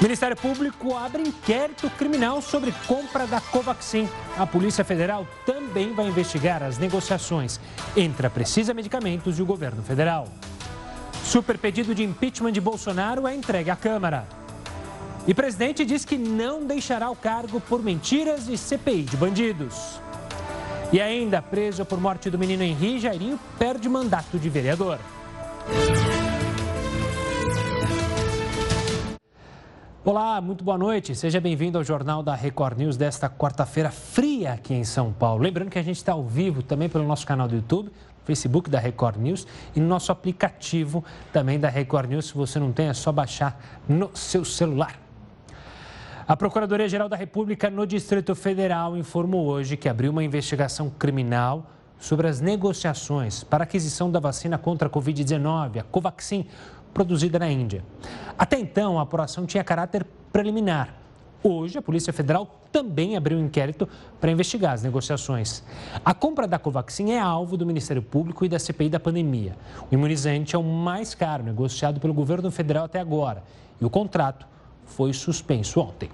Ministério Público abre inquérito criminal sobre compra da Covaxin. A Polícia Federal também vai investigar as negociações entre a Precisa Medicamentos e o governo federal. Super pedido de impeachment de Bolsonaro é entregue à Câmara. E presidente diz que não deixará o cargo por mentiras e CPI de bandidos. E ainda, preso por morte do menino Henri, Jairinho perde mandato de vereador. Olá, muito boa noite. Seja bem-vindo ao Jornal da Record News desta quarta-feira fria aqui em São Paulo. Lembrando que a gente está ao vivo também pelo nosso canal do YouTube, Facebook da Record News e no nosso aplicativo também da Record News. Se você não tem, é só baixar no seu celular. A Procuradoria-Geral da República no Distrito Federal informou hoje que abriu uma investigação criminal sobre as negociações para aquisição da vacina contra a Covid-19, a Covaxin, produzida na Índia. Até então, a apuração tinha caráter preliminar. Hoje, a Polícia Federal também abriu um inquérito para investigar as negociações. A compra da Covaxin é alvo do Ministério Público e da CPI da pandemia. O imunizante é o mais caro negociado pelo governo federal até agora e o contrato foi suspenso ontem.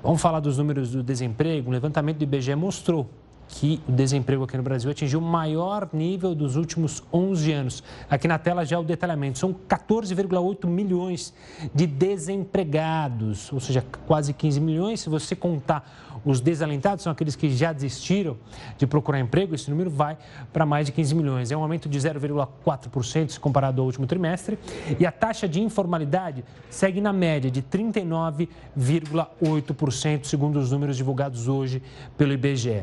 Vamos falar dos números do desemprego. O levantamento do IBGE mostrou que o desemprego aqui no Brasil atingiu o maior nível dos últimos 11 anos. Aqui na tela já o detalhamento. São 14,8 milhões de desempregados, ou seja, quase 15 milhões. Se você contar os desalentados, são aqueles que já desistiram de procurar emprego, esse número vai para mais de 15 milhões. É um aumento de 0,4% se comparado ao último trimestre. E a taxa de informalidade segue na média de 39,8%, segundo os números divulgados hoje pelo IBGE.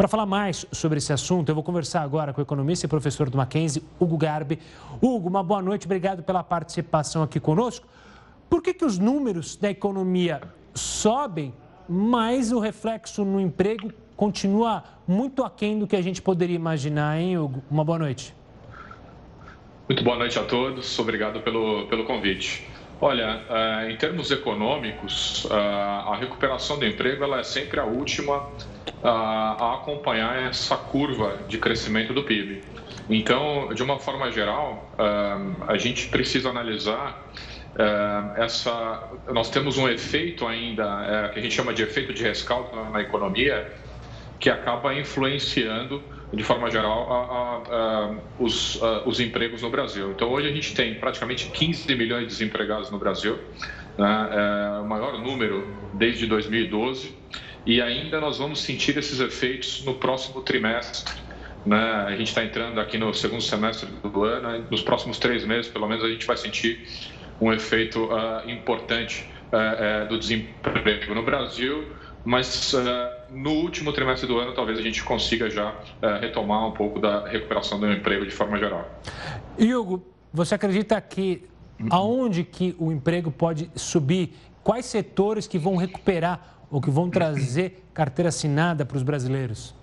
Para falar mais sobre esse assunto, eu vou conversar agora com o economista e professor do Mackenzie, Hugo Garbi. Hugo, uma boa noite, obrigado pela participação aqui conosco. Por que, que os números da economia sobem, mas o reflexo no emprego continua muito aquém do que a gente poderia imaginar, hein, Hugo? Uma boa noite. Muito boa noite a todos, obrigado pelo, pelo convite. Olha, eh, em termos econômicos, eh, a recuperação do emprego ela é sempre a última a acompanhar essa curva de crescimento do PIB. Então, de uma forma geral, a gente precisa analisar essa. Nós temos um efeito ainda que a gente chama de efeito de rescaldo na economia, que acaba influenciando de forma geral, a, a, a, os, os, empregos no Brasil. Então, hoje a gente tem praticamente 15 milhões de desempregados no Brasil, né? é o maior número desde 2012 e ainda nós vamos sentir esses efeitos no próximo trimestre. Né? A gente está entrando aqui no segundo semestre do ano, nos próximos três meses, pelo menos, a gente vai sentir um efeito uh, importante uh, uh, do desemprego no Brasil, mas no último trimestre do ano talvez a gente consiga já retomar um pouco da recuperação do emprego de forma geral. Hugo, você acredita que aonde que o emprego pode subir? Quais setores que vão recuperar ou que vão trazer carteira assinada para os brasileiros?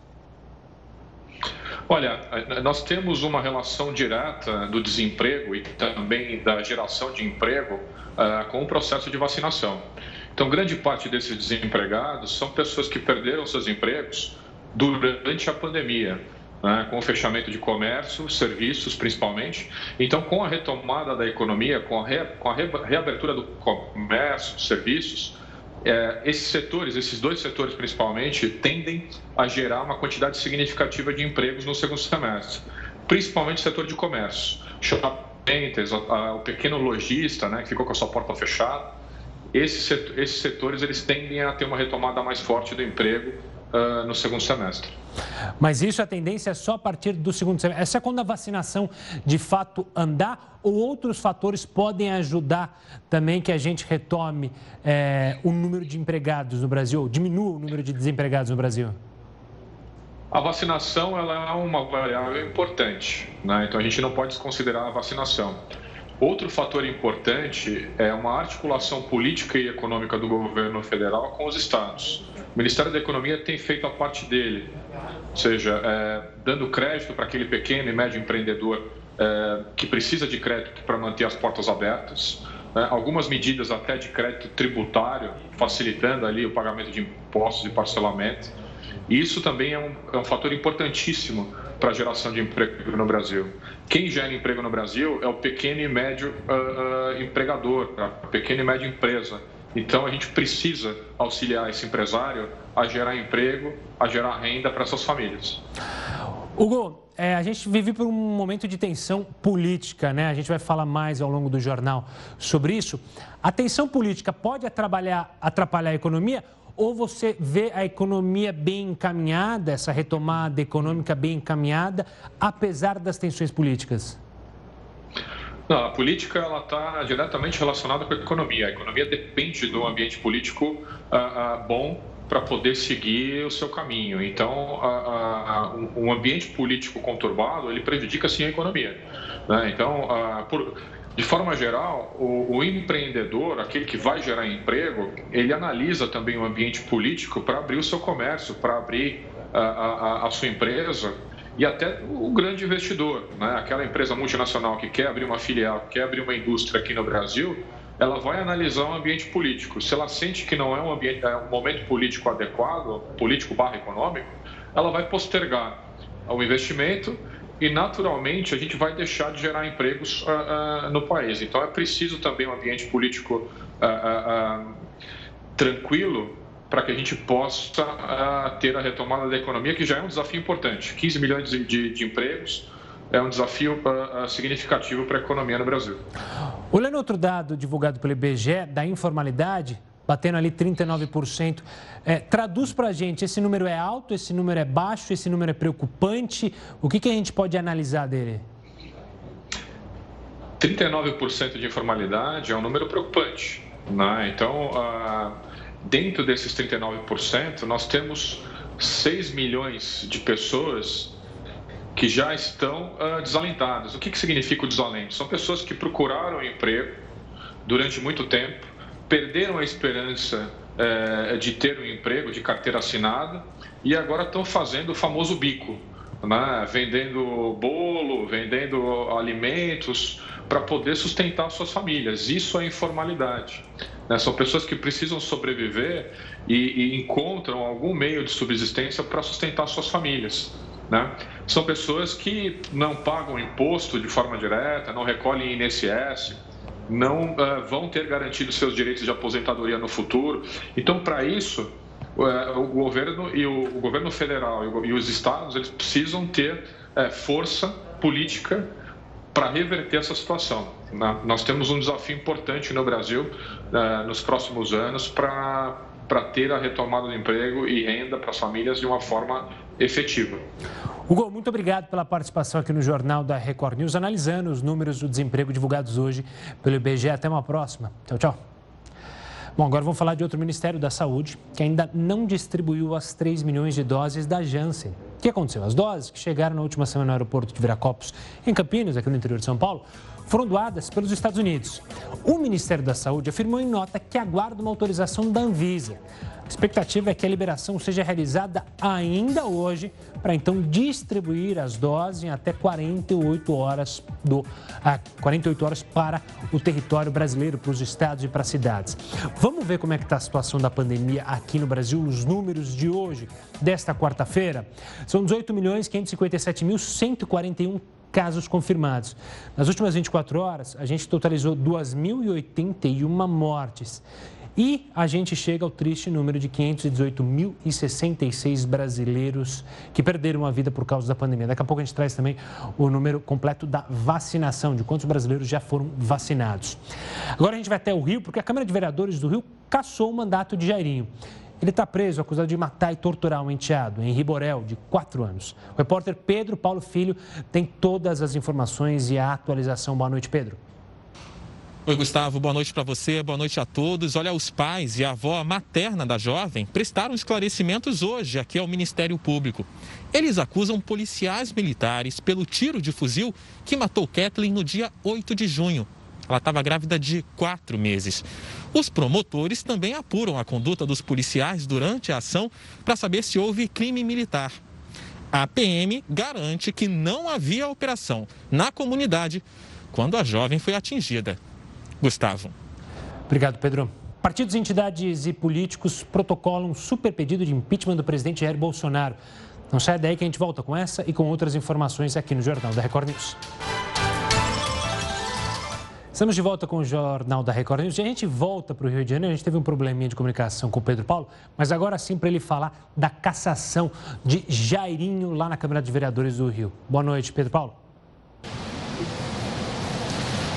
Olha, nós temos uma relação direta do desemprego e também da geração de emprego uh, com o processo de vacinação. Então, grande parte desses desempregados são pessoas que perderam seus empregos durante a pandemia, né, com o fechamento de comércio, serviços principalmente. Então, com a retomada da economia, com a, re, com a re, reabertura do comércio, serviços, é, esses setores, esses dois setores principalmente, tendem a gerar uma quantidade significativa de empregos no segundo semestre, principalmente o setor de comércio. Shopping o pequeno lojista, né, que ficou com a sua porta fechada, esses, esses setores eles tendem a ter uma retomada mais forte do emprego uh, no segundo semestre. Mas isso, a tendência é só a partir do segundo semestre. Essa é quando a vacinação de fato andar ou outros fatores podem ajudar também que a gente retome é, o número de empregados no Brasil, ou diminua o número de desempregados no Brasil? A vacinação ela é uma variável importante, né? então a gente não pode desconsiderar a vacinação. Outro fator importante é uma articulação política e econômica do governo federal com os estados. O Ministério da Economia tem feito a parte dele, ou seja, é, dando crédito para aquele pequeno e médio empreendedor é, que precisa de crédito para manter as portas abertas, né? algumas medidas até de crédito tributário, facilitando ali o pagamento de impostos e parcelamento. E isso também é um, é um fator importantíssimo para a geração de emprego no Brasil. Quem gera emprego no Brasil é o pequeno e médio uh, uh, empregador, a pequena e média empresa. Então a gente precisa auxiliar esse empresário a gerar emprego, a gerar renda para suas famílias. Hugo, é, a gente vive por um momento de tensão política, né? A gente vai falar mais ao longo do jornal sobre isso. A tensão política pode atrapalhar, atrapalhar a economia ou você vê a economia bem encaminhada, essa retomada econômica bem encaminhada, apesar das tensões políticas? Não, a política ela está diretamente relacionada com a economia. A economia depende do ambiente político uh, uh, bom para poder seguir o seu caminho. Então, a, um ambiente político conturbado ele prejudica sim a economia. Né? Então, a, por, de forma geral, o, o, empreendedor, aquele que vai gerar emprego, ele analisa também o ambiente político para abrir o seu comércio, para abrir a, sua empresa e até o grande investidor, né? aquela empresa multinacional que quer abrir uma filial, que quer abrir uma indústria aqui no Brasil, ela vai analisar o ambiente político. Se ela sente que não é um, ambiente, é um momento político adequado, político barra econômico, ela vai postergar o investimento e, naturalmente, a gente vai deixar de gerar empregos uh, uh, no país. Então, é preciso também um ambiente político uh, tranquilo para que a gente possa ter a retomada da economia, que já é um desafio importante. 15 milhões de, de, de empregos, é um desafio significativo para a economia no Brasil. Olhando outro dado divulgado pelo IBGE, da informalidade, batendo ali 39%, é, traduz para a gente, esse número é alto, esse número é baixo, esse número é preocupante? O que, que a gente pode analisar dele? 39% de informalidade é um número preocupante. Né? Então, uh, dentro desses 39%, nós temos 6 milhões de pessoas que já estão uh, desalentadas. O que, que significa o desalento? São pessoas que procuraram emprego durante muito tempo, perderam a esperança uh, de ter um emprego de carteira assinada e agora estão fazendo o famoso bico, né? vendendo bolo, vendendo alimentos para poder sustentar suas famílias. Isso é informalidade. Né? São pessoas que precisam sobreviver e, e encontram algum meio de subsistência para sustentar suas famílias. Né? São pessoas que não pagam imposto de forma direta, não recolhem INSS, não uh, vão ter garantido seus direitos de aposentadoria no futuro. Então, para isso, uh, o governo e o, o governo federal e, o, e, os estados eles precisam ter uh, força política para reverter essa situação. Né? Nós temos um desafio importante no Brasil nos próximos anos para para ter a retomada do emprego e renda para as famílias de uma forma efetiva. Hugo, muito obrigado pela participação aqui no Jornal da Record News, analisando os números do desemprego divulgados hoje pelo IBGE. Até uma próxima. Tchau, tchau. Bom, agora vamos falar de outro Ministério da Saúde que ainda não distribuiu as 3 milhões de doses da Janssen. O que aconteceu? As doses que chegaram na última semana no aeroporto de Viracopos, em Campinas, aqui no interior de São Paulo, foram doadas pelos Estados Unidos. O Ministério da Saúde afirmou em nota que aguarda uma autorização da Anvisa. A expectativa é que a liberação seja realizada ainda hoje, para então distribuir as doses em até 48 horas, do, ah, 48 horas para o território brasileiro, para os estados e para as cidades. Vamos ver como é que está a situação da pandemia aqui no Brasil, os números de hoje, desta quarta-feira. São 18 milhões 557 mil 141 casos confirmados. Nas últimas 24 horas, a gente totalizou 2.081 mortes. E a gente chega ao triste número de 518.066 brasileiros que perderam a vida por causa da pandemia. Daqui a pouco a gente traz também o número completo da vacinação, de quantos brasileiros já foram vacinados. Agora a gente vai até o Rio, porque a Câmara de Vereadores do Rio cassou o mandato de Jairinho. Ele está preso, acusado de matar e torturar um enteado, em Riborel, de 4 anos. O repórter Pedro Paulo Filho tem todas as informações e a atualização. Boa noite, Pedro. Oi, Gustavo, boa noite para você, boa noite a todos. Olha, os pais e a avó materna da jovem prestaram esclarecimentos hoje aqui ao Ministério Público. Eles acusam policiais militares pelo tiro de fuzil que matou Kathleen no dia 8 de junho. Ela estava grávida de quatro meses. Os promotores também apuram a conduta dos policiais durante a ação para saber se houve crime militar. A PM garante que não havia operação na comunidade quando a jovem foi atingida. Gustavo. Obrigado, Pedro. Partidos, entidades e políticos protocolam um super pedido de impeachment do presidente Jair Bolsonaro. Não sai daí que a gente volta com essa e com outras informações aqui no Jornal da Record News. Estamos de volta com o Jornal da Record News. A gente volta para o Rio de Janeiro. A gente teve um probleminha de comunicação com o Pedro Paulo, mas agora sim para ele falar da cassação de Jairinho lá na Câmara de Vereadores do Rio. Boa noite, Pedro Paulo.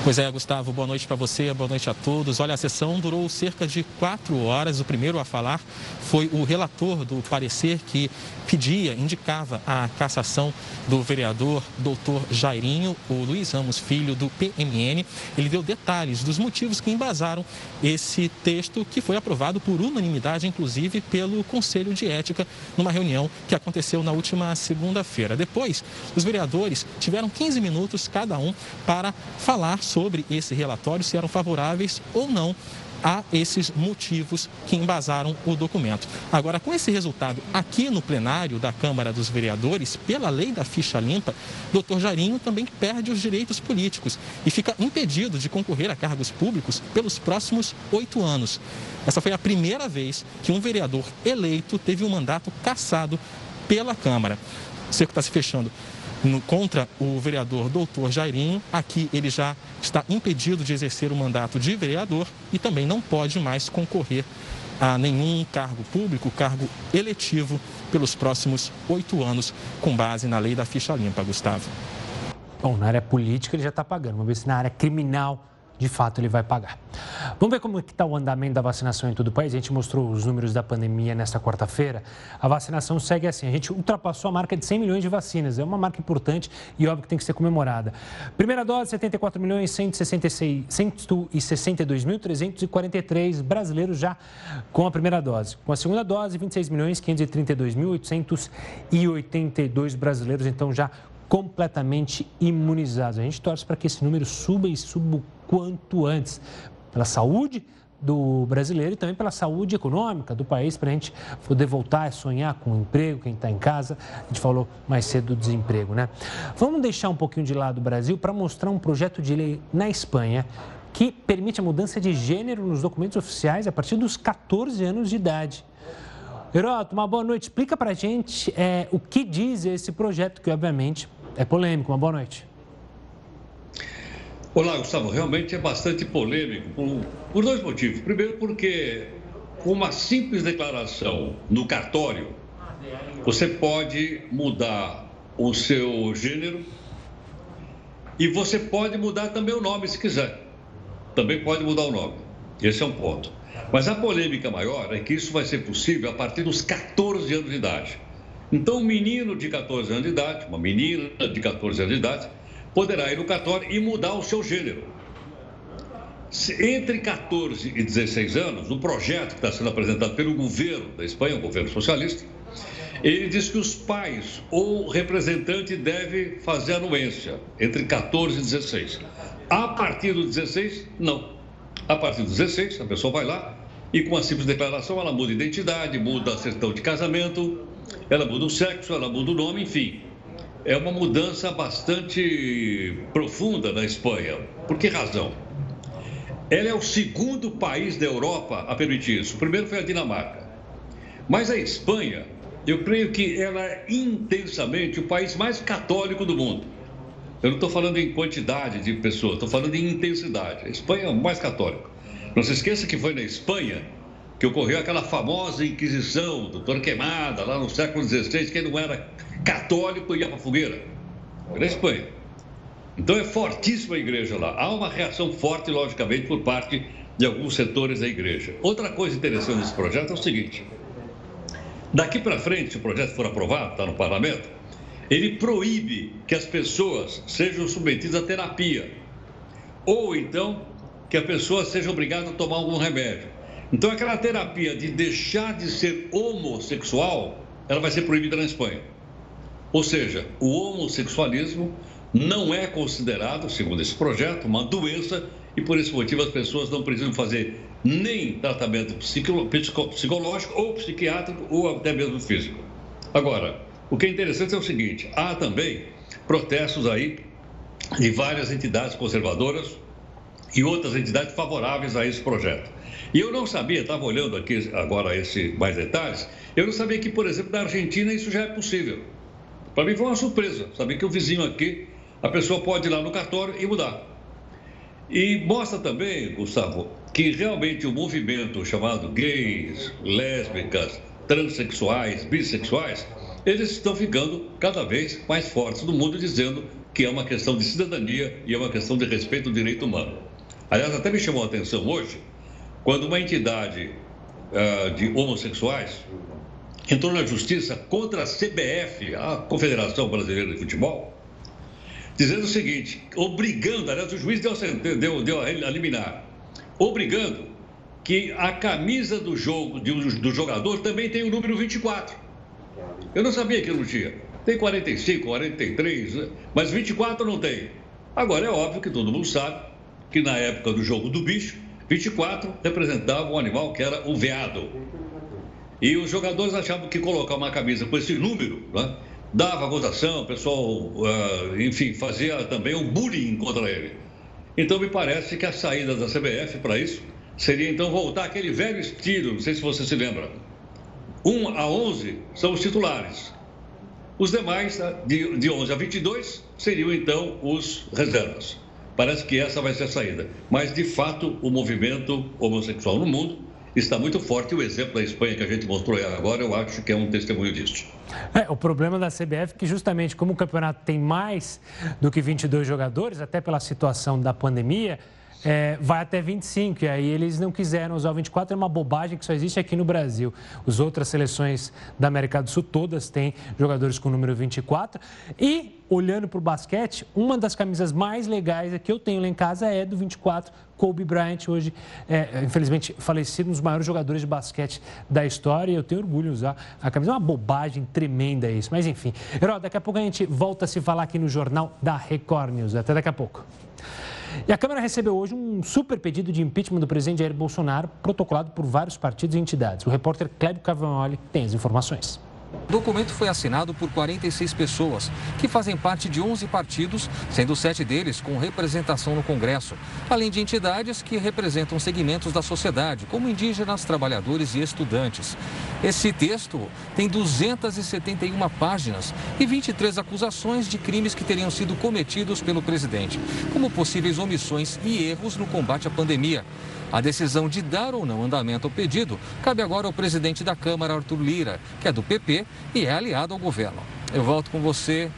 Pois é, Gustavo, boa noite para você, boa noite a todos. Olha, a sessão durou cerca de quatro horas. O primeiro a falar foi o relator do parecer que pedia, indicava a cassação do vereador doutor Jairinho, o Luiz Ramos Filho, do PMN. Ele deu detalhes dos motivos que embasaram esse texto que foi aprovado por unanimidade, inclusive pelo Conselho de Ética, numa reunião que aconteceu na última segunda-feira. Depois, os vereadores tiveram 15 minutos cada um para falar sobre esse relatório, se eram favoráveis ou não a esses motivos que embasaram o documento. Agora, com esse resultado aqui no plenário da Câmara dos Vereadores, pela lei da ficha limpa, doutor Jarinho também perde os direitos políticos e fica impedido de concorrer a cargos públicos pelos próximos oito anos. Essa foi a primeira vez que um vereador eleito teve um mandato cassado pela Câmara. O cerco está se fechando no, contra o vereador doutor Jairinho. Aqui ele já está impedido de exercer o mandato de vereador e também não pode mais concorrer a nenhum cargo público, cargo eletivo, pelos próximos oito anos, com base na lei da ficha limpa, Gustavo. Bom, na área política ele já está pagando, vamos ver se na área criminal de fato ele vai pagar. Vamos ver como é está o andamento da vacinação em todo o país. A gente mostrou os números da pandemia nesta quarta-feira. A vacinação segue assim. A gente ultrapassou a marca de 100 milhões de vacinas. É uma marca importante e óbvio que tem que ser comemorada. Primeira dose, 74 milhões 162.343 brasileiros já com a primeira dose. Com a segunda dose, 26 milhões 532.882 brasileiros então já completamente imunizados. A gente torce para que esse número suba e suba quanto antes, pela saúde do brasileiro e também pela saúde econômica do país, para a gente poder voltar a sonhar com um emprego, quem está em casa. A gente falou mais cedo do desemprego, né? Vamos deixar um pouquinho de lado o Brasil para mostrar um projeto de lei na Espanha que permite a mudança de gênero nos documentos oficiais a partir dos 14 anos de idade. Heroto, uma boa noite. Explica para a gente é, o que diz esse projeto, que obviamente é polêmico. Uma boa noite. Olá, Gustavo. Realmente é bastante polêmico por, por dois motivos. Primeiro, porque com uma simples declaração no cartório, você pode mudar o seu gênero e você pode mudar também o nome se quiser. Também pode mudar o nome. Esse é um ponto. Mas a polêmica maior é que isso vai ser possível a partir dos 14 anos de idade. Então, um menino de 14 anos de idade, uma menina de 14 anos de idade, poderá ir no cartório e mudar o seu gênero. Entre 14 e 16 anos, o projeto que está sendo apresentado pelo governo da Espanha, o governo socialista, ele diz que os pais ou representante deve fazer anuência entre 14 e 16. A partir do 16, não. A partir do 16, a pessoa vai lá e com uma simples declaração ela muda a identidade, muda a certidão de casamento, ela muda o sexo, ela muda o nome, enfim é uma mudança bastante profunda na Espanha. Por que razão? Ela é o segundo país da Europa a permitir isso. O primeiro foi a Dinamarca. Mas a Espanha, eu creio que ela é intensamente o país mais católico do mundo. Eu não estou falando em quantidade de pessoas, estou falando em intensidade. A Espanha é o mais católico. Não se esqueça que foi na Espanha que ocorreu aquela famosa Inquisição do Torquemada, lá no século XVI, que não era católico ia para a fogueira. Foi na Espanha. Então é fortíssima a igreja lá. Há uma reação forte, logicamente, por parte de alguns setores da igreja. Outra coisa interessante desse projeto é o seguinte: daqui para frente, se o projeto for aprovado, está no parlamento, ele proíbe que as pessoas sejam submetidas a terapia. Ou então que a pessoa seja obrigada a tomar algum remédio. Então, aquela terapia de deixar de ser homossexual, ela vai ser proibida na Espanha. Ou seja, o homossexualismo não é considerado, segundo esse projeto, uma doença e por esse motivo as pessoas não precisam fazer nem tratamento psicológico ou psiquiátrico ou até mesmo físico. Agora, o que é interessante é o seguinte: há também protestos aí de várias entidades conservadoras e outras entidades favoráveis a esse projeto. E eu não sabia, estava olhando aqui agora esse mais detalhes, eu não sabia que, por exemplo, na Argentina isso já é possível. Para mim foi uma surpresa, saber que o vizinho aqui, a pessoa pode ir lá no cartório e mudar. E mostra também, Gustavo, que realmente o movimento chamado gays, lésbicas, transexuais, bissexuais, eles estão ficando cada vez mais fortes no mundo, dizendo que é uma questão de cidadania e é uma questão de respeito ao direito humano. Aliás, até me chamou a atenção hoje, quando uma entidade uh, de homossexuais entrou na justiça contra a CBF, a Confederação Brasileira de Futebol, dizendo o seguinte, obrigando, aliás, o juiz deu, deu, deu a liminar, obrigando que a camisa do jogo do jogador também tem o número 24. Eu não sabia que não tinha. Tem 45, 43, né? mas 24 não tem. Agora é óbvio que todo mundo sabe que na época do jogo do bicho, 24 representava um animal que era o veado. E os jogadores achavam que colocar uma camisa com esse número né, dava gozação, o pessoal, uh, enfim, fazia também um bullying contra ele. Então me parece que a saída da CBF para isso seria então voltar aquele velho estilo, não sei se você se lembra. 1 a 11 são os titulares. Os demais, de, de 11 a 22, seriam então os reservas. Parece que essa vai ser a saída. Mas, de fato, o movimento homossexual no mundo está muito forte. O exemplo da Espanha que a gente mostrou agora, eu acho que é um testemunho disso. É, o problema da CBF é que, justamente como o campeonato tem mais do que 22 jogadores, até pela situação da pandemia, é, vai até 25. E aí eles não quiseram usar o 24, é uma bobagem que só existe aqui no Brasil. As outras seleções da América do Sul, todas têm jogadores com o número 24. E, olhando para o basquete, uma das camisas mais legais que eu tenho lá em casa é do 24, Kobe Bryant, hoje, é, infelizmente, falecido, um dos maiores jogadores de basquete da história. E eu tenho orgulho de usar a camisa. É uma bobagem tremenda isso. Mas, enfim. Herói, daqui a pouco a gente volta a se falar aqui no Jornal da Record News. Até daqui a pouco. E a Câmara recebeu hoje um super pedido de impeachment do presidente Jair Bolsonaro, protocolado por vários partidos e entidades. O repórter Clébio Cavagnoli tem as informações. O documento foi assinado por 46 pessoas, que fazem parte de 11 partidos, sendo sete deles com representação no Congresso, além de entidades que representam segmentos da sociedade, como indígenas, trabalhadores e estudantes. Esse texto tem 271 páginas e 23 acusações de crimes que teriam sido cometidos pelo presidente, como possíveis omissões e erros no combate à pandemia. A decisão de dar ou não andamento ao pedido cabe agora ao presidente da Câmara, Arthur Lira, que é do PP e é aliado ao governo. Eu volto com você.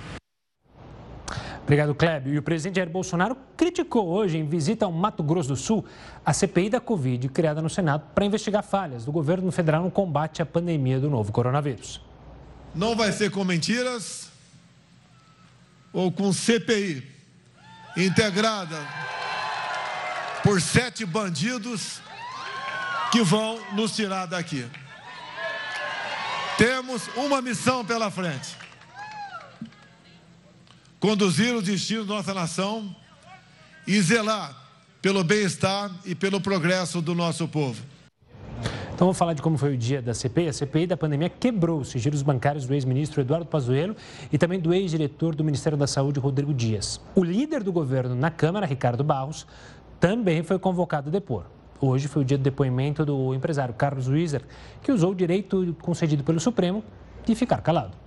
Obrigado, Kleb. E o presidente Jair Bolsonaro criticou hoje, em visita ao Mato Grosso do Sul, a CPI da Covid, criada no Senado para investigar falhas do governo federal no combate à pandemia do novo coronavírus. Não vai ser com mentiras ou com CPI integrada por sete bandidos que vão nos tirar daqui. Temos uma missão pela frente: conduzir o destino da nossa nação e zelar pelo bem-estar e pelo progresso do nosso povo. Então vamos falar de como foi o dia da CPI. A CPI da pandemia quebrou os sigilos bancários do ex-ministro Eduardo Pazuello e também do ex-diretor do Ministério da Saúde, Rodrigo Dias. O líder do governo na Câmara, Ricardo Barros, também foi convocado a depor. Hoje foi o dia do depoimento do empresário Carlos Wieser, que usou o direito concedido pelo Supremo de ficar calado.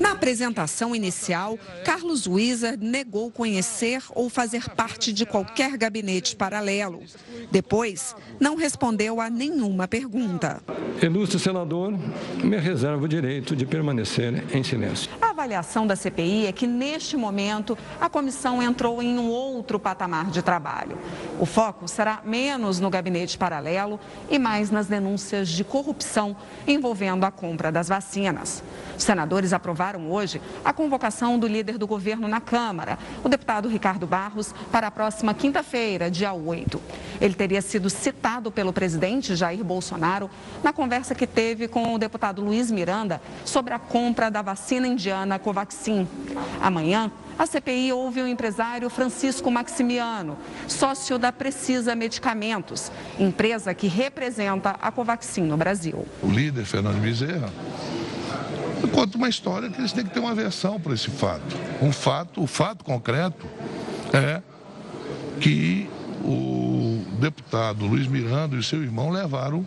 Na apresentação inicial, Carlos Wieser negou conhecer ou fazer parte de qualquer gabinete paralelo. Depois, não respondeu a nenhuma pergunta. Ilustre senador, me reservo o direito de permanecer em silêncio. A avaliação da CPI é que, neste momento, a comissão entrou em um outro patamar de trabalho. O foco será menos no gabinete paralelo e mais nas denúncias de corrupção envolvendo a compra das vacinas. Os senadores aprovaram hoje a convocação do líder do governo na Câmara, o deputado Ricardo Barros, para a próxima quinta-feira, dia 8. Ele teria sido citado pelo presidente Jair Bolsonaro na conversa que teve com o deputado Luiz Miranda sobre a compra da vacina indiana Covaxin. Amanhã, a CPI ouve o empresário Francisco Maximiano, sócio da Precisa Medicamentos, empresa que representa a Covaxin no Brasil. O líder, Fernando Bezerra, conta uma história que eles têm que ter uma versão para esse fato. Um fato, o fato concreto é que o deputado Luiz Miranda e seu irmão levaram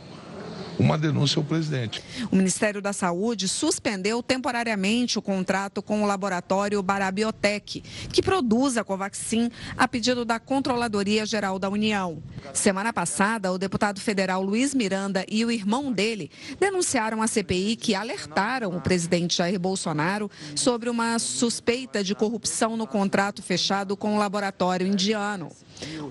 uma denúncia ao presidente. O Ministério da Saúde suspendeu temporariamente o contrato com o laboratório Barabiotec, que produz a Covaxin a pedido da Controladoria Geral da União. Semana passada, o deputado federal Luiz Miranda e o irmão dele denunciaram à CPI que alertaram o presidente Jair Bolsonaro sobre uma suspeita de corrupção no contrato fechado com o laboratório indiano.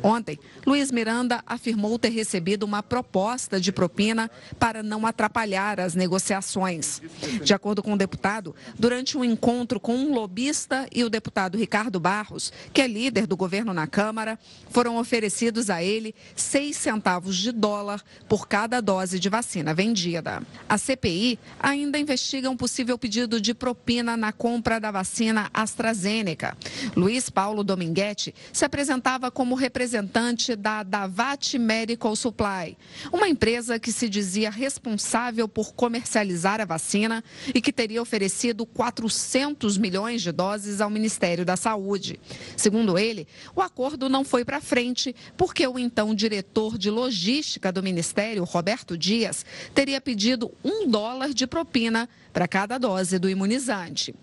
Ontem, Luiz Miranda afirmou ter recebido uma proposta de propina para não atrapalhar as negociações. De acordo com o deputado, durante um encontro com um lobista e o deputado Ricardo Barros, que é líder do governo na Câmara, foram oferecidos a ele seis centavos de dólar por cada dose de vacina vendida. A CPI ainda investiga um possível pedido de propina na compra da vacina AstraZeneca. Luiz Paulo Dominguete se apresentava como representante da Davat Medical Supply, uma empresa que se dizia responsável por comercializar a vacina e que teria oferecido 400 milhões de doses ao Ministério da Saúde. Segundo ele, o acordo não foi para frente porque o então diretor de logística do Ministério, Roberto Dias, teria pedido um dólar de propina para cada dose do imunizante.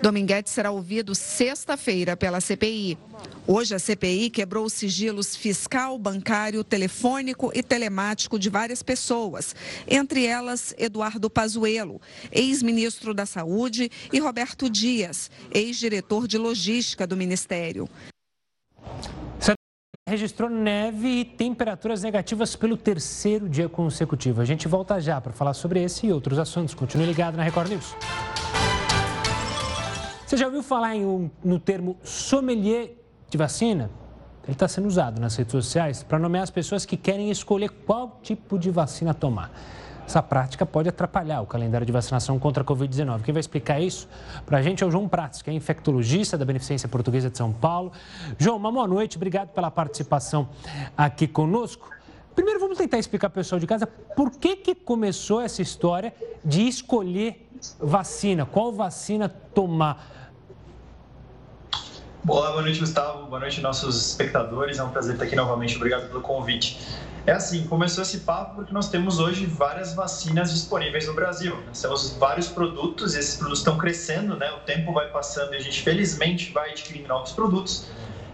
Dominguete será ouvido sexta-feira pela CPI. Hoje, a CPI quebrou os sigilos fiscal, bancário, telefônico e telemático de várias pessoas, entre elas Eduardo Pazuello, ex-ministro da Saúde, e Roberto Dias, ex-diretor de logística do Ministério registrou neve e temperaturas negativas pelo terceiro dia consecutivo. A gente volta já para falar sobre esse e outros assuntos. Continue ligado na Record News. Você já ouviu falar um, no termo sommelier de vacina? Ele está sendo usado nas redes sociais para nomear as pessoas que querem escolher qual tipo de vacina tomar. Essa prática pode atrapalhar o calendário de vacinação contra a Covid-19. Quem vai explicar isso para a gente é o João Pratos, que é infectologista da Beneficência Portuguesa de São Paulo. João, uma boa noite, obrigado pela participação aqui conosco. Primeiro, vamos tentar explicar para o pessoal de casa por que, que começou essa história de escolher vacina, qual vacina tomar. Olá, boa noite, Gustavo. Boa noite, nossos espectadores. É um prazer estar aqui novamente. Obrigado pelo convite. É assim, começou esse papo porque nós temos hoje várias vacinas disponíveis no Brasil. Nós temos vários produtos e esses produtos estão crescendo, né? O tempo vai passando e a gente felizmente vai adquirindo novos produtos.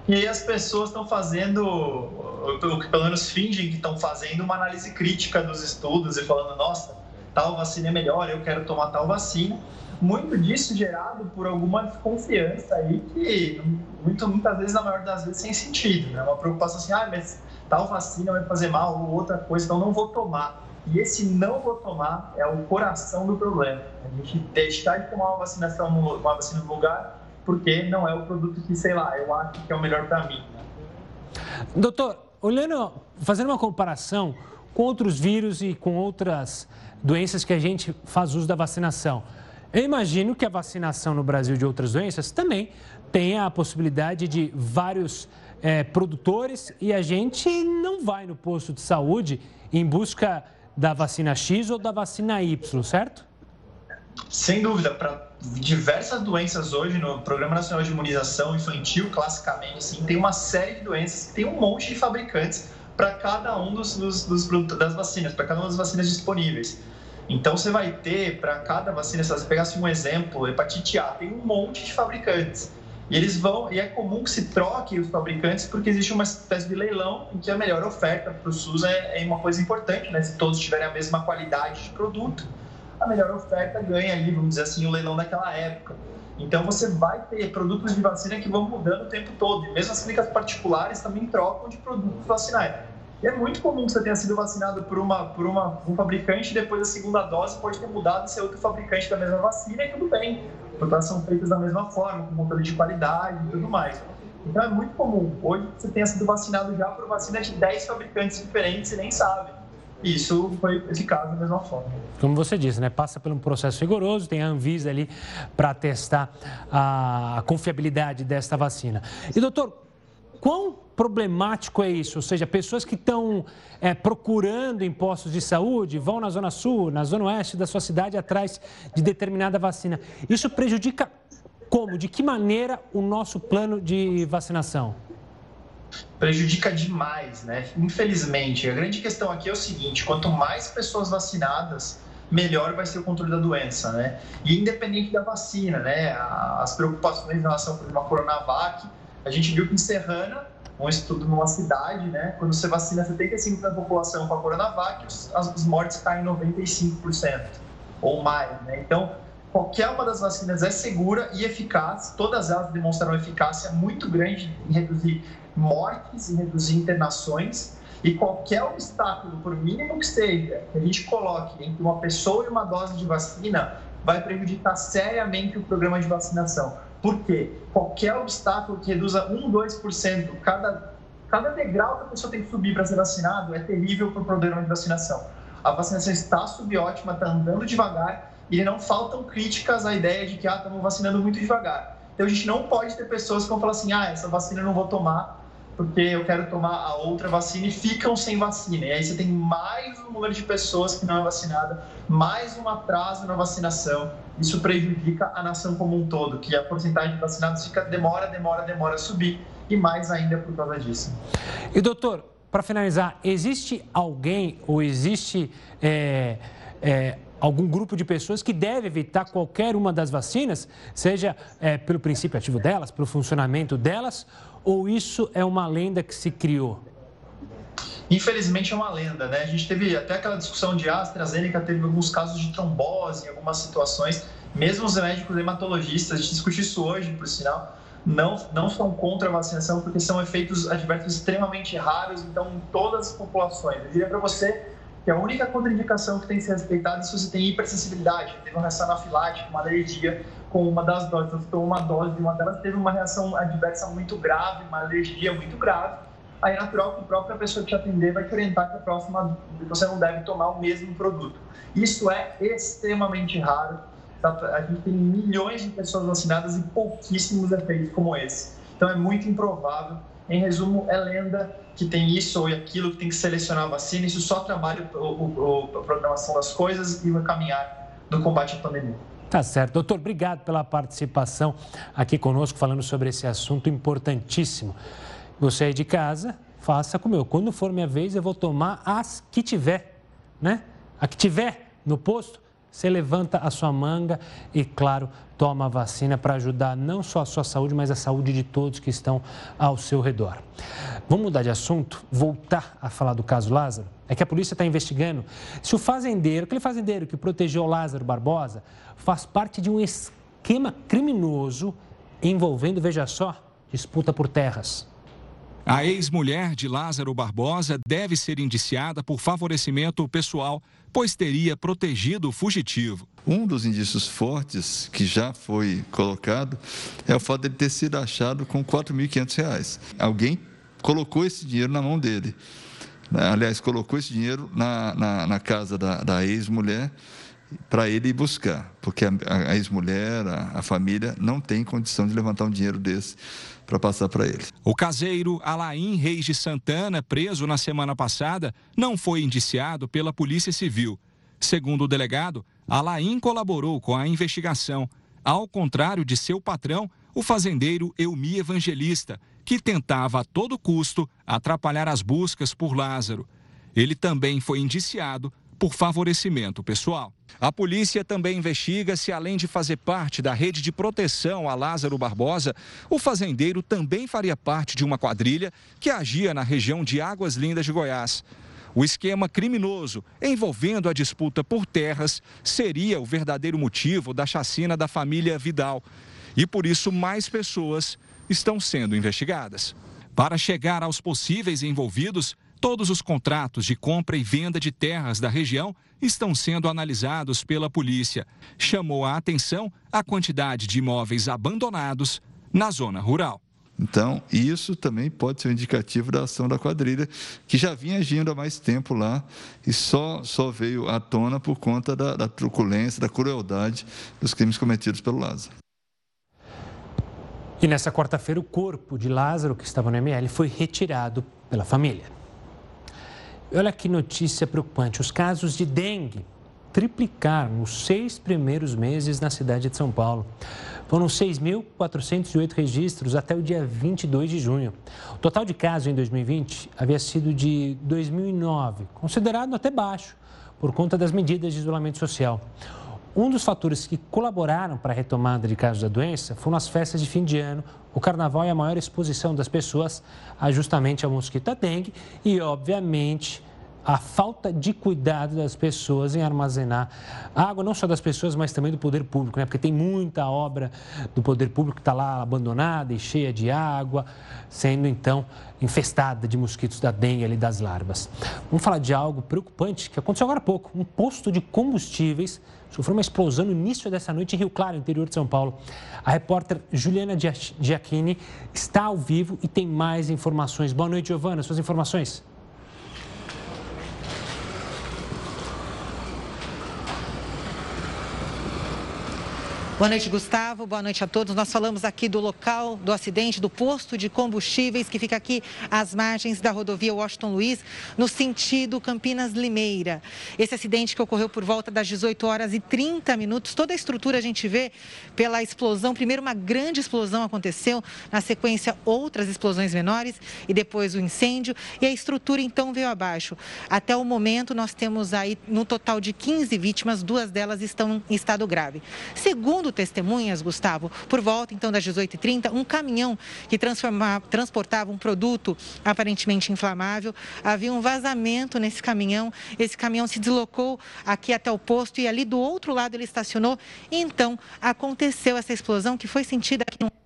E aí as pessoas estão fazendo, o que pelo menos fingem que estão fazendo uma análise crítica dos estudos e falando, nossa, tal vacina é melhor, eu quero tomar tal vacina. Muito disso gerado por alguma desconfiança aí que muito, muitas vezes, na maior das vezes, sem sentido, né? Uma preocupação assim, ah, mas tal vacina vai fazer mal ou outra coisa, então não vou tomar. E esse não vou tomar é o coração do problema. A gente deixar de tomar uma vacinação, uma vacina no lugar, porque não é o produto que, sei lá, eu acho que é o melhor para mim. Doutor, olhando, fazendo uma comparação com outros vírus e com outras doenças que a gente faz uso da vacinação. Eu imagino que a vacinação no Brasil de outras doenças também tenha a possibilidade de vários é, produtores e a gente não vai no posto de saúde em busca da vacina X ou da vacina Y, certo? Sem dúvida, para diversas doenças hoje no Programa Nacional de Imunização Infantil, classicamente, assim, tem uma série de doenças que tem um monte de fabricantes para cada um dos, dos, dos das vacinas, para cada uma das vacinas disponíveis. Então você vai ter para cada vacina, se você pegasse um exemplo, hepatite A, tem um monte de fabricantes. E eles vão, e é comum que se troque os fabricantes porque existe uma espécie de leilão em que a melhor oferta para o SUS é, é, uma coisa importante, né? Se todos tiverem a mesma qualidade de produto, a melhor oferta ganha ali, vamos dizer assim, o leilão daquela época. Então você vai ter produtos de vacina que vão mudando o tempo todo. E mesmo as clínicas particulares também trocam de produtos vacinais. E é muito comum que você tenha sido vacinado por, uma, por uma, um fabricante e depois da segunda dose pode ter mudado e ser outro fabricante da mesma vacina e tudo bem. Elas são feitas da mesma forma, com controle de qualidade e tudo mais. Então é muito comum. Hoje você tenha sido vacinado já por vacina de 10 fabricantes diferentes e nem sabe. Isso foi eficaz da mesma forma. Como você disse, né? Passa por um processo rigoroso, tem a Anvisa ali para testar a confiabilidade desta vacina. E doutor, quão problemático é isso? Ou seja, pessoas que estão é, procurando em postos de saúde, vão na Zona Sul, na Zona Oeste da sua cidade atrás de determinada vacina. Isso prejudica como? De que maneira o nosso plano de vacinação? prejudica demais, né? Infelizmente, a grande questão aqui é o seguinte: quanto mais pessoas vacinadas, melhor vai ser o controle da doença, né? E independente da vacina, né? As preocupações em relação, exemplo, à Coronavac, a gente viu que em Serrana, um estudo numa cidade, né? Quando você vacina 75% da população com a Coronavac, as mortes caem 95% ou mais, né? Então, qualquer uma das vacinas é segura e eficaz, todas elas demonstraram eficácia muito grande em reduzir mortes, em reduzir internações, e qualquer obstáculo, por mínimo que seja, que a gente coloque entre uma pessoa e uma dose de vacina, vai prejudicar seriamente o programa de vacinação. Por quê? Qualquer obstáculo que reduza 1, 2%, cada, cada degrau que a pessoa tem que subir para ser vacinado é terrível para o programa de vacinação. A vacinação está subótima, está andando devagar e não faltam críticas à ideia de que ah, estamos vacinando muito devagar. Então a gente não pode ter pessoas que vão falar assim, ah, essa vacina eu não vou tomar porque eu quero tomar a outra vacina e ficam sem vacina. E aí você tem mais um número de pessoas que não é vacinada, mais um atraso na vacinação. Isso prejudica a nação como um todo, que a porcentagem de vacinados fica demora, demora, demora a subir e mais ainda por causa disso. E doutor, para finalizar, existe alguém ou existe é, é, algum grupo de pessoas que deve evitar qualquer uma das vacinas, seja é, pelo princípio ativo delas, pelo funcionamento delas, ou isso é uma lenda que se criou? Infelizmente é uma lenda, né? A gente teve até aquela discussão de AstraZeneca, teve alguns casos de trombose em algumas situações. Mesmo os médicos hematologistas, a gente discutiu isso hoje, por sinal, não, não são contra a vacinação porque são efeitos adversos extremamente raros, então, em todas as populações. Eu diria para você que a única contraindicação que tem que ser respeitada é se você tem hipersensibilidade, teve uma reação anafilática, uma alergia com uma das doses. Você tomou uma dose de uma delas, teve uma reação adversa muito grave, uma alergia muito grave. Aí é natural que a própria pessoa que te atender vai te orientar que a próxima você não deve tomar o mesmo produto. Isso é extremamente raro. Tá? A gente tem milhões de pessoas vacinadas e pouquíssimos efeitos como esse. Então é muito improvável. Em resumo, é lenda que tem isso ou aquilo, que tem que selecionar a vacina. Isso só trabalha o, a programação das coisas e o caminhar do combate à pandemia. Tá certo. Doutor, obrigado pela participação aqui conosco, falando sobre esse assunto importantíssimo. Você aí de casa, faça como eu. Quando for minha vez, eu vou tomar as que tiver, né? A que tiver no posto, você levanta a sua manga e, claro, toma a vacina para ajudar não só a sua saúde, mas a saúde de todos que estão ao seu redor. Vamos mudar de assunto, voltar a falar do caso Lázaro? É que a polícia está investigando se o fazendeiro, aquele fazendeiro que protegeu Lázaro Barbosa, faz parte de um esquema criminoso envolvendo, veja só, disputa por terras. A ex-mulher de Lázaro Barbosa deve ser indiciada por favorecimento pessoal, pois teria protegido o fugitivo. Um dos indícios fortes que já foi colocado é o fato de ele ter sido achado com R$ 4.500. Alguém colocou esse dinheiro na mão dele. Né? Aliás, colocou esse dinheiro na, na, na casa da, da ex-mulher para ele ir buscar, porque a, a ex-mulher, a, a, família, não tem condição de levantar um dinheiro desse para passar para ele. O caseiro Alain Reis de Santana, preso na semana passada, não foi indiciado pela Polícia Civil. Segundo o delegado, Alain colaborou com a investigação, ao contrário de seu patrão, o fazendeiro Elmi Evangelista, que tentava a todo custo atrapalhar as buscas por Lázaro. Ele também foi indiciado por favorecimento pessoal. A polícia também investiga se, além de fazer parte da rede de proteção a Lázaro Barbosa, o fazendeiro também faria parte de uma quadrilha que agia na região de Águas Lindas de Goiás. O esquema criminoso envolvendo a disputa por terras seria o verdadeiro motivo da chacina da família Vidal. E por isso mais pessoas estão sendo investigadas. Para chegar aos possíveis envolvidos, Todos os contratos de compra e venda de terras da região estão sendo analisados pela polícia. Chamou a atenção a quantidade de imóveis abandonados na zona rural. Então, isso também pode ser um indicativo da ação da quadrilha, que já vinha agindo há mais tempo lá e só, só veio à tona por conta da, da truculência, da crueldade dos crimes cometidos pelo Lázaro. E nessa quarta-feira, o corpo de Lázaro, que estava no ML, foi retirado pela família. Olha que notícia preocupante: os casos de dengue triplicar nos seis primeiros meses na cidade de São Paulo. Foram 6.408 registros até o dia 22 de junho. O total de casos em 2020 havia sido de 2009, considerado até baixo, por conta das medidas de isolamento social. Um dos fatores que colaboraram para a retomada de casos da doença foram as festas de fim de ano, o carnaval e a maior exposição das pessoas a justamente ao mosquito da dengue e, obviamente, a falta de cuidado das pessoas em armazenar água, não só das pessoas, mas também do poder público, né? Porque tem muita obra do poder público que está lá abandonada e cheia de água, sendo então infestada de mosquitos da dengue e das larvas. Vamos falar de algo preocupante que aconteceu agora há pouco. Um posto de combustíveis sofreu uma explosão no início dessa noite em Rio Claro, interior de São Paulo. A repórter Juliana Giacchini está ao vivo e tem mais informações. Boa noite, Giovana. Suas informações? Boa noite, Gustavo. Boa noite a todos. Nós falamos aqui do local do acidente do posto de combustíveis que fica aqui às margens da rodovia Washington Luiz, no sentido Campinas-Limeira. Esse acidente que ocorreu por volta das 18 horas e 30 minutos. Toda a estrutura a gente vê pela explosão. Primeiro, uma grande explosão aconteceu, na sequência, outras explosões menores e depois o incêndio. E a estrutura então veio abaixo. Até o momento, nós temos aí no total de 15 vítimas, duas delas estão em estado grave. Segundo testemunhas, Gustavo, por volta então das 18h30, um caminhão que transportava um produto aparentemente inflamável, havia um vazamento nesse caminhão. Esse caminhão se deslocou aqui até o posto e ali do outro lado ele estacionou. E então aconteceu essa explosão que foi sentida aqui no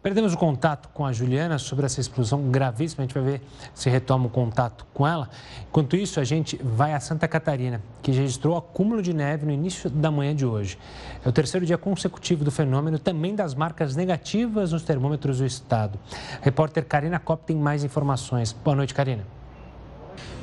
Perdemos o contato com a Juliana sobre essa explosão gravíssima. A gente vai ver se retoma o contato com ela. Enquanto isso, a gente vai a Santa Catarina, que registrou acúmulo de neve no início da manhã de hoje. É o terceiro dia consecutivo do fenômeno, também das marcas negativas nos termômetros do estado. A repórter Karina Kopp tem mais informações. Boa noite, Karina.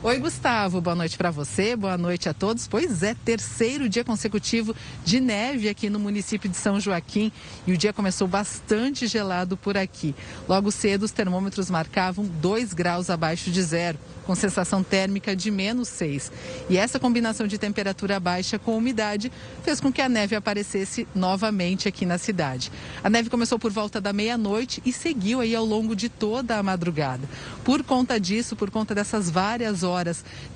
Oi, Gustavo. Boa noite para você. Boa noite a todos. Pois é, terceiro dia consecutivo de neve aqui no município de São Joaquim e o dia começou bastante gelado por aqui. Logo cedo, os termômetros marcavam 2 graus abaixo de zero com sensação térmica de menos 6. E essa combinação de temperatura baixa com umidade fez com que a neve aparecesse novamente aqui na cidade. A neve começou por volta da meia-noite e seguiu aí ao longo de toda a madrugada. Por conta disso, por conta dessas várias horas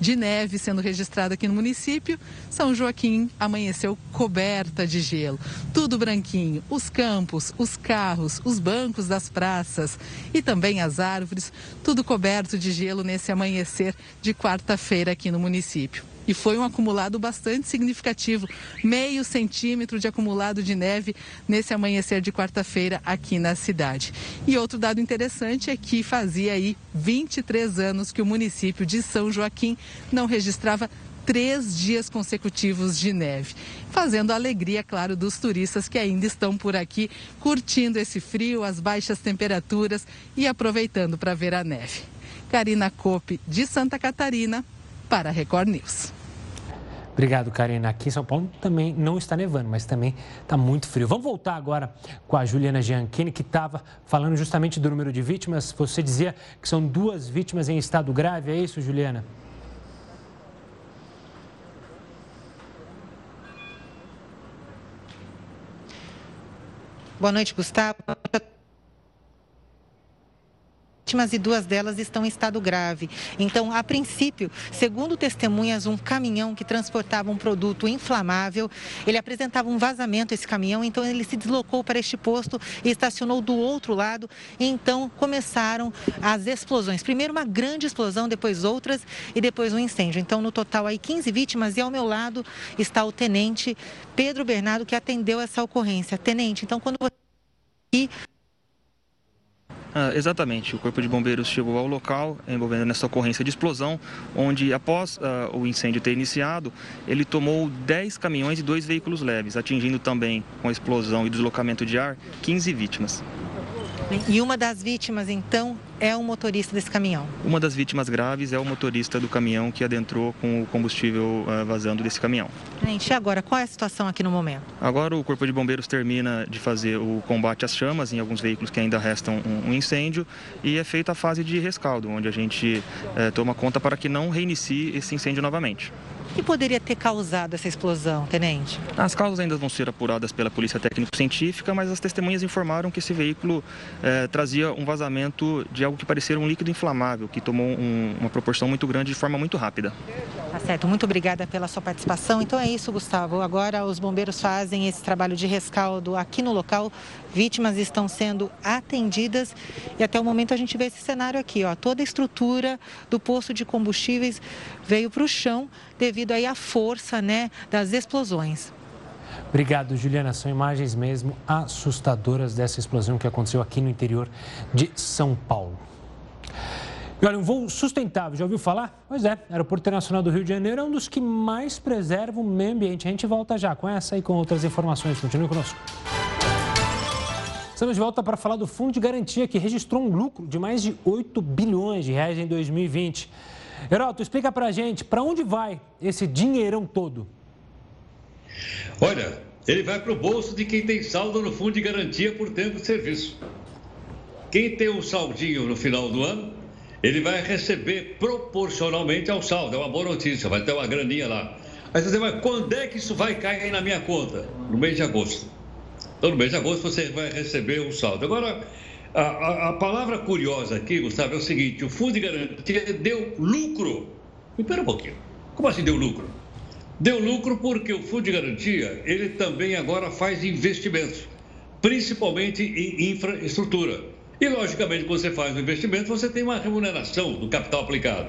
de neve sendo registrada aqui no município, São Joaquim amanheceu coberta de gelo. Tudo branquinho, os campos, os carros, os bancos das praças e também as árvores, tudo coberto de gelo nesse amanhecer de quarta-feira aqui no município. E foi um acumulado bastante significativo, meio centímetro de acumulado de neve nesse amanhecer de quarta-feira aqui na cidade. E outro dado interessante é que fazia aí 23 anos que o município de São Joaquim não registrava três dias consecutivos de neve, fazendo a alegria, claro, dos turistas que ainda estão por aqui curtindo esse frio, as baixas temperaturas e aproveitando para ver a neve. Karina Cope, de Santa Catarina, para a Record News. Obrigado, Karina. Aqui em São Paulo também não está nevando, mas também está muito frio. Vamos voltar agora com a Juliana Gianchini, que estava falando justamente do número de vítimas. Você dizia que são duas vítimas em estado grave, é isso, Juliana? Boa noite, Gustavo vítimas e duas delas estão em estado grave. Então, a princípio, segundo testemunhas, um caminhão que transportava um produto inflamável, ele apresentava um vazamento esse caminhão, então ele se deslocou para este posto e estacionou do outro lado. Então começaram as explosões. Primeiro uma grande explosão, depois outras e depois um incêndio. Então, no total aí 15 vítimas e ao meu lado está o tenente Pedro Bernardo que atendeu essa ocorrência. Tenente, então quando você ah, exatamente. O Corpo de Bombeiros chegou ao local envolvendo nessa ocorrência de explosão, onde após uh, o incêndio ter iniciado, ele tomou 10 caminhões e dois veículos leves, atingindo também, com a explosão e deslocamento de ar, 15 vítimas. E uma das vítimas, então, é o motorista desse caminhão. Uma das vítimas graves é o motorista do caminhão que adentrou com o combustível uh, vazando desse caminhão. Gente, e agora, qual é a situação aqui no momento? Agora o Corpo de Bombeiros termina de fazer o combate às chamas em alguns veículos que ainda restam um, incêndio e é feita a fase de rescaldo, onde a gente uh, toma conta para que não reinicie esse incêndio novamente. O que poderia ter causado essa explosão, tenente? As causas ainda vão ser apuradas pela Polícia Técnico-Científica, mas as testemunhas informaram que esse veículo eh, trazia um vazamento de algo que parecia um líquido inflamável, que tomou um, uma proporção muito grande de forma muito rápida. Tá certo, muito obrigada pela sua participação. Então é isso, Gustavo. Agora os bombeiros fazem esse trabalho de rescaldo aqui no local. Vítimas estão sendo atendidas e até o momento a gente vê esse cenário aqui, ó. Toda a estrutura do posto de combustíveis veio para o chão devido aí à força, né, das explosões. Obrigado, Juliana. São imagens mesmo assustadoras dessa explosão que aconteceu aqui no interior de São Paulo. E olha, um voo sustentável, já ouviu falar? Pois é, Aeroporto Internacional do Rio de Janeiro é um dos que mais preserva o meio ambiente. A gente volta já com essa e com outras informações. Continue conosco. Estamos de volta para falar do Fundo de Garantia, que registrou um lucro de mais de 8 bilhões de reais em 2020. Heroto, explica para a gente, para onde vai esse dinheirão todo? Olha, ele vai para o bolso de quem tem saldo no Fundo de Garantia por tempo de serviço. Quem tem um saldinho no final do ano ele vai receber proporcionalmente ao saldo. É uma boa notícia, vai ter uma graninha lá. Aí você vai, quando é que isso vai cair na minha conta? No mês de agosto. Então, no mês de agosto você vai receber o saldo. Agora, a, a, a palavra curiosa aqui, Gustavo, é o seguinte: o Fundo de Garantia deu lucro. Espera um pouquinho. Como assim deu lucro? Deu lucro porque o Fundo de Garantia, ele também agora faz investimentos, principalmente em infraestrutura. E, logicamente, quando você faz um investimento, você tem uma remuneração do capital aplicado.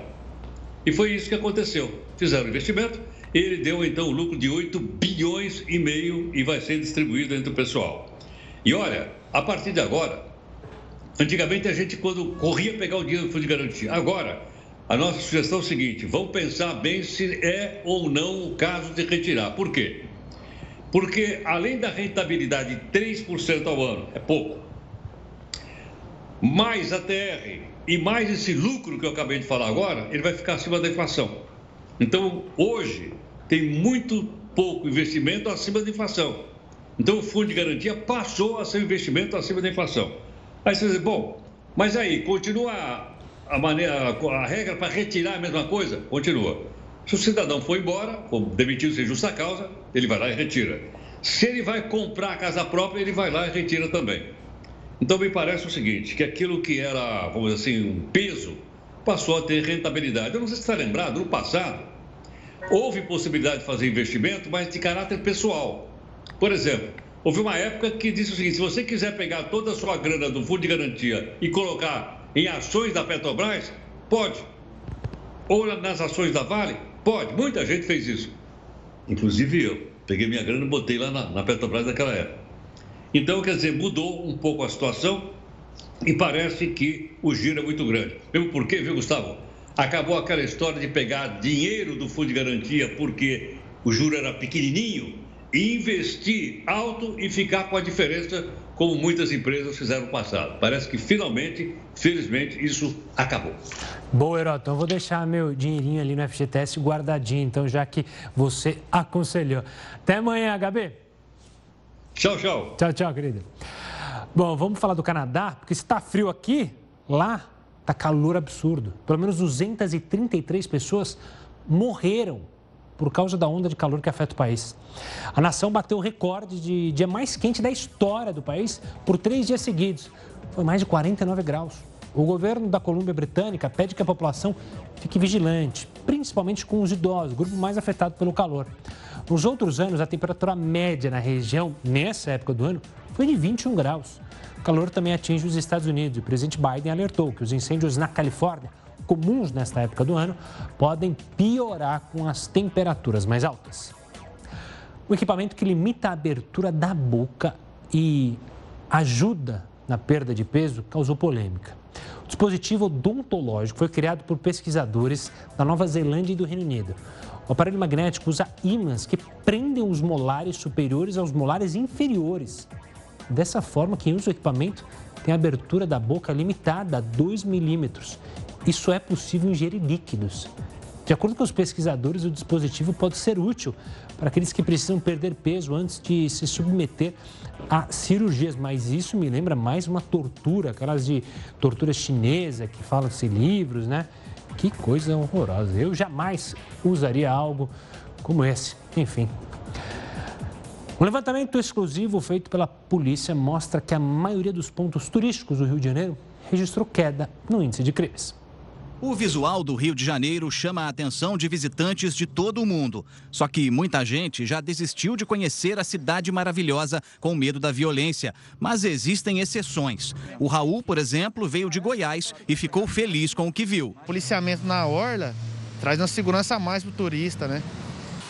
E foi isso que aconteceu. Fizeram investimento, ele deu então um lucro de 8 bilhões e meio e vai ser distribuído entre o pessoal. E olha, a partir de agora, antigamente a gente quando corria pegar o dinheiro do fundo de garantia, agora a nossa sugestão é o seguinte: vamos pensar bem se é ou não o caso de retirar. Por quê? Porque além da rentabilidade de 3% ao ano, é pouco mais a TR e mais esse lucro que eu acabei de falar agora, ele vai ficar acima da inflação. Então, hoje, tem muito pouco investimento acima da inflação. Então, o fundo de garantia passou a ser um investimento acima da inflação. Aí você diz, bom, mas aí, continua a, maneira, a regra para retirar a mesma coisa? Continua. Se o cidadão for embora, ou demitido sem justa causa, ele vai lá e retira. Se ele vai comprar a casa própria, ele vai lá e retira também. Então, me parece o seguinte, que aquilo que era, vamos dizer assim, um peso, passou a ter rentabilidade. Eu não sei se está lembrado, no passado, houve possibilidade de fazer investimento, mas de caráter pessoal. Por exemplo, houve uma época que disse o seguinte, se você quiser pegar toda a sua grana do fundo de garantia e colocar em ações da Petrobras, pode. Ou nas ações da Vale, pode. Muita gente fez isso. Inclusive eu. Peguei minha grana e botei lá na, na Petrobras naquela época. Então, quer dizer, mudou um pouco a situação e parece que o giro é muito grande. Mesmo porque, viu, Gustavo? Acabou aquela história de pegar dinheiro do fundo de garantia porque o juro era pequenininho e investir alto e ficar com a diferença, como muitas empresas fizeram no passado. Parece que finalmente, felizmente, isso acabou. Boa, Herói. Então, vou deixar meu dinheirinho ali no FGTS guardadinho, então, já que você aconselhou. Até amanhã, HB. Tchau, tchau. Tchau, tchau, querida. Bom, vamos falar do Canadá, porque se está frio aqui, lá está calor absurdo. Pelo menos 233 pessoas morreram por causa da onda de calor que afeta o país. A nação bateu o recorde de dia mais quente da história do país por três dias seguidos. Foi mais de 49 graus. O governo da Colômbia Britânica pede que a população fique vigilante, principalmente com os idosos, grupo mais afetado pelo calor. Nos outros anos, a temperatura média na região, nessa época do ano, foi de 21 graus. O calor também atinge os Estados Unidos. O presidente Biden alertou que os incêndios na Califórnia, comuns nesta época do ano, podem piorar com as temperaturas mais altas. O equipamento que limita a abertura da boca e ajuda na perda de peso causou polêmica. O dispositivo odontológico foi criado por pesquisadores da Nova Zelândia e do Reino Unido. O aparelho magnético usa ímãs que prendem os molares superiores aos molares inferiores. Dessa forma, quem usa o equipamento tem a abertura da boca limitada a 2 milímetros. Isso é possível ingerir líquidos. De acordo com os pesquisadores, o dispositivo pode ser útil para aqueles que precisam perder peso antes de se submeter a cirurgias. Mas isso me lembra mais uma tortura, aquelas de tortura chinesa que falam-se livros, né? Que coisa horrorosa. Eu jamais usaria algo como esse. Enfim. Um levantamento exclusivo feito pela polícia mostra que a maioria dos pontos turísticos do Rio de Janeiro registrou queda no índice de crimes. O visual do Rio de Janeiro chama a atenção de visitantes de todo o mundo. Só que muita gente já desistiu de conhecer a cidade maravilhosa com medo da violência. Mas existem exceções. O Raul, por exemplo, veio de Goiás e ficou feliz com o que viu. Policiamento na orla traz uma segurança a mais para o turista, né?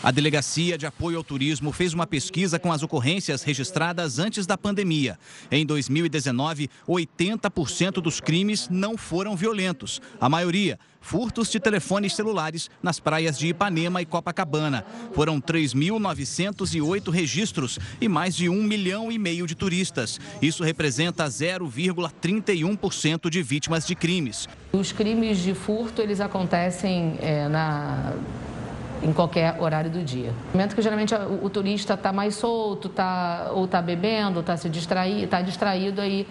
A Delegacia de Apoio ao Turismo fez uma pesquisa com as ocorrências registradas antes da pandemia. Em 2019, 80% dos crimes não foram violentos. A maioria, furtos de telefones celulares nas praias de Ipanema e Copacabana. Foram 3.908 registros e mais de um milhão e meio de turistas. Isso representa 0,31% de vítimas de crimes. Os crimes de furto, eles acontecem é, na em qualquer horário do dia. No momento que geralmente o, o turista está mais solto, tá, ou está bebendo, está se distraído, está distraído, aí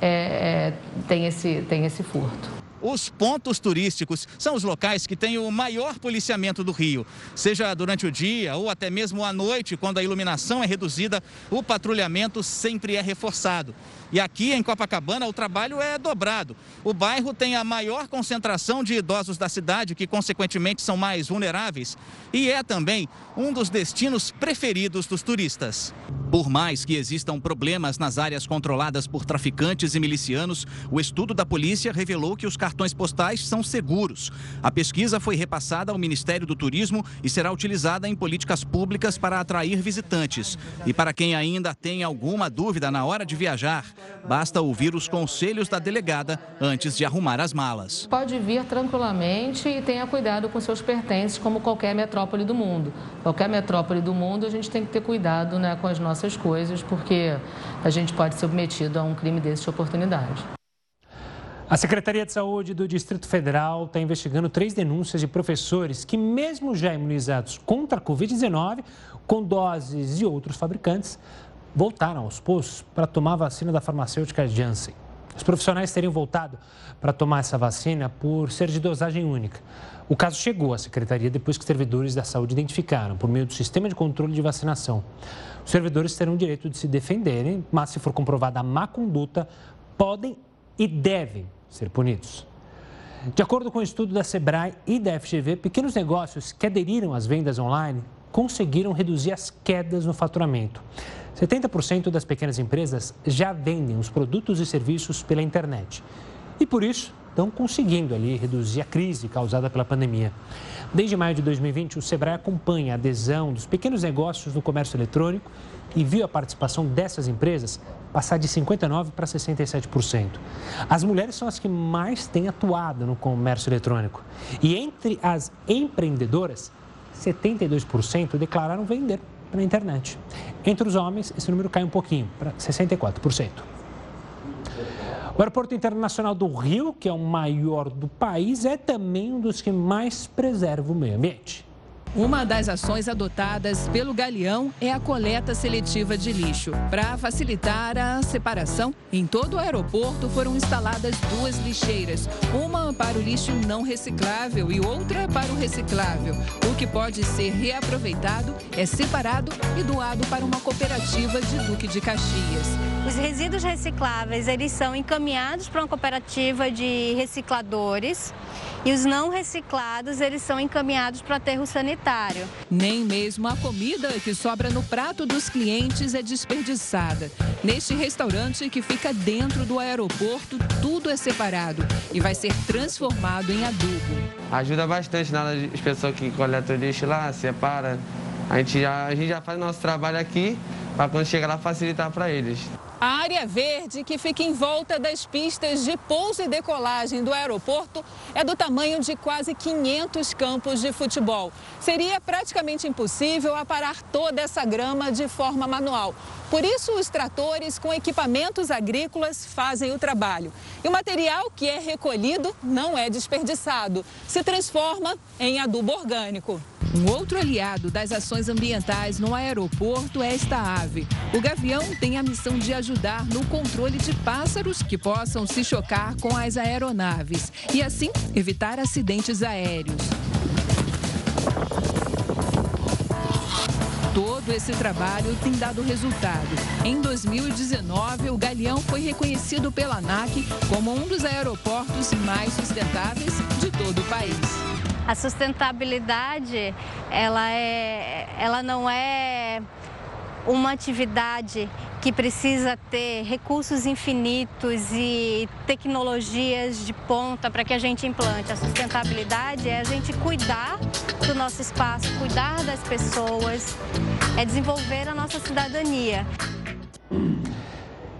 é, é, tem, esse, tem esse furto. Os pontos turísticos são os locais que têm o maior policiamento do Rio. Seja durante o dia ou até mesmo à noite, quando a iluminação é reduzida, o patrulhamento sempre é reforçado. E aqui em Copacabana o trabalho é dobrado. O bairro tem a maior concentração de idosos da cidade, que consequentemente são mais vulneráveis, e é também um dos destinos preferidos dos turistas. Por mais que existam problemas nas áreas controladas por traficantes e milicianos, o estudo da polícia revelou que os cartões postais são seguros. A pesquisa foi repassada ao Ministério do Turismo e será utilizada em políticas públicas para atrair visitantes. E para quem ainda tem alguma dúvida na hora de viajar, Basta ouvir os conselhos da delegada antes de arrumar as malas. Pode vir tranquilamente e tenha cuidado com seus pertences, como qualquer metrópole do mundo. Qualquer metrópole do mundo, a gente tem que ter cuidado né, com as nossas coisas, porque a gente pode ser submetido a um crime desse de oportunidade. A Secretaria de Saúde do Distrito Federal está investigando três denúncias de professores que, mesmo já imunizados contra a Covid-19, com doses de outros fabricantes, voltaram aos postos para tomar a vacina da farmacêutica Janssen. Os profissionais teriam voltado para tomar essa vacina por ser de dosagem única. O caso chegou à secretaria depois que servidores da saúde identificaram por meio do sistema de controle de vacinação. Os servidores terão o direito de se defenderem, mas se for comprovada a má conduta, podem e devem ser punidos. De acordo com o um estudo da Sebrae e da FGV, pequenos negócios que aderiram às vendas online conseguiram reduzir as quedas no faturamento. 70% das pequenas empresas já vendem os produtos e serviços pela internet. E por isso estão conseguindo ali reduzir a crise causada pela pandemia. Desde maio de 2020, o Sebrae acompanha a adesão dos pequenos negócios no comércio eletrônico e viu a participação dessas empresas passar de 59% para 67%. As mulheres são as que mais têm atuado no comércio eletrônico. E entre as empreendedoras, 72% declararam vender na internet. Entre os homens, esse número cai um pouquinho, para 64%. O Aeroporto Internacional do Rio, que é o maior do país, é também um dos que mais preserva o meio ambiente. Uma das ações adotadas pelo Galeão é a coleta seletiva de lixo. Para facilitar a separação, em todo o aeroporto foram instaladas duas lixeiras, uma para o lixo não reciclável e outra para o reciclável. O que pode ser reaproveitado é separado e doado para uma cooperativa de Duque de Caxias. Os resíduos recicláveis, eles são encaminhados para uma cooperativa de recicladores e os não reciclados, eles são encaminhados para aterro sanitário. Nem mesmo a comida que sobra no prato dos clientes é desperdiçada. Neste restaurante que fica dentro do aeroporto, tudo é separado e vai ser transformado em adubo. Ajuda bastante nada as pessoas que coletam lixo lá, separa. A gente já, a gente já faz nosso trabalho aqui para quando chegar lá facilitar para eles. A área verde, que fica em volta das pistas de pouso e decolagem do aeroporto, é do tamanho de quase 500 campos de futebol. Seria praticamente impossível aparar toda essa grama de forma manual. Por isso, os tratores com equipamentos agrícolas fazem o trabalho. E o material que é recolhido não é desperdiçado, se transforma em adubo orgânico. Um outro aliado das ações ambientais no aeroporto é esta ave. O gavião tem a missão de ajudar no controle de pássaros que possam se chocar com as aeronaves e, assim, evitar acidentes aéreos. Todo esse trabalho tem dado resultado. Em 2019, o Galeão foi reconhecido pela ANAC como um dos aeroportos mais sustentáveis de todo o país. A sustentabilidade, ela, é, ela não é uma atividade que precisa ter recursos infinitos e tecnologias de ponta para que a gente implante. A sustentabilidade é a gente cuidar do nosso espaço, cuidar das pessoas, é desenvolver a nossa cidadania.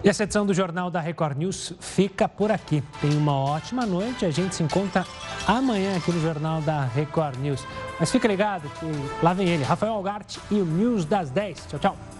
E essa edição do Jornal da Record News fica por aqui. Tenha uma ótima noite. A gente se encontra amanhã aqui no Jornal da Record News. Mas fica ligado que lá vem ele, Rafael Algarte e o News das 10. Tchau, tchau.